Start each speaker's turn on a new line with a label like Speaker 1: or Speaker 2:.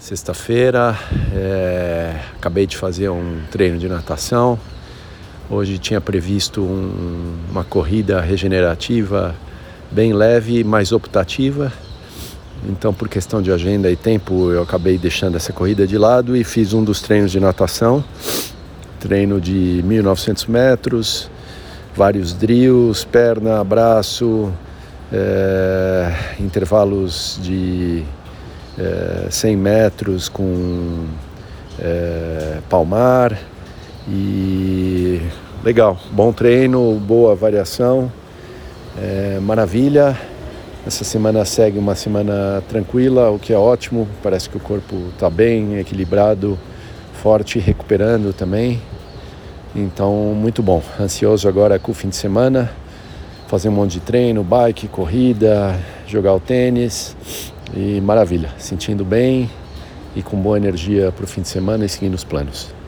Speaker 1: Sexta-feira, é, acabei de fazer um treino de natação. Hoje tinha previsto um, uma corrida regenerativa bem leve, mais optativa. Então, por questão de agenda e tempo, eu acabei deixando essa corrida de lado e fiz um dos treinos de natação. Treino de 1.900 metros, vários drills, perna, braço, é, intervalos de é, 100 metros com é, palmar e legal, bom treino, boa variação, é, maravilha. Essa semana segue uma semana tranquila, o que é ótimo. Parece que o corpo está bem, equilibrado, forte, recuperando também. Então, muito bom. Ansioso agora com o fim de semana, fazer um monte de treino, bike, corrida, jogar o tênis e maravilha, sentindo bem e com boa energia para o fim de semana e seguindo os planos.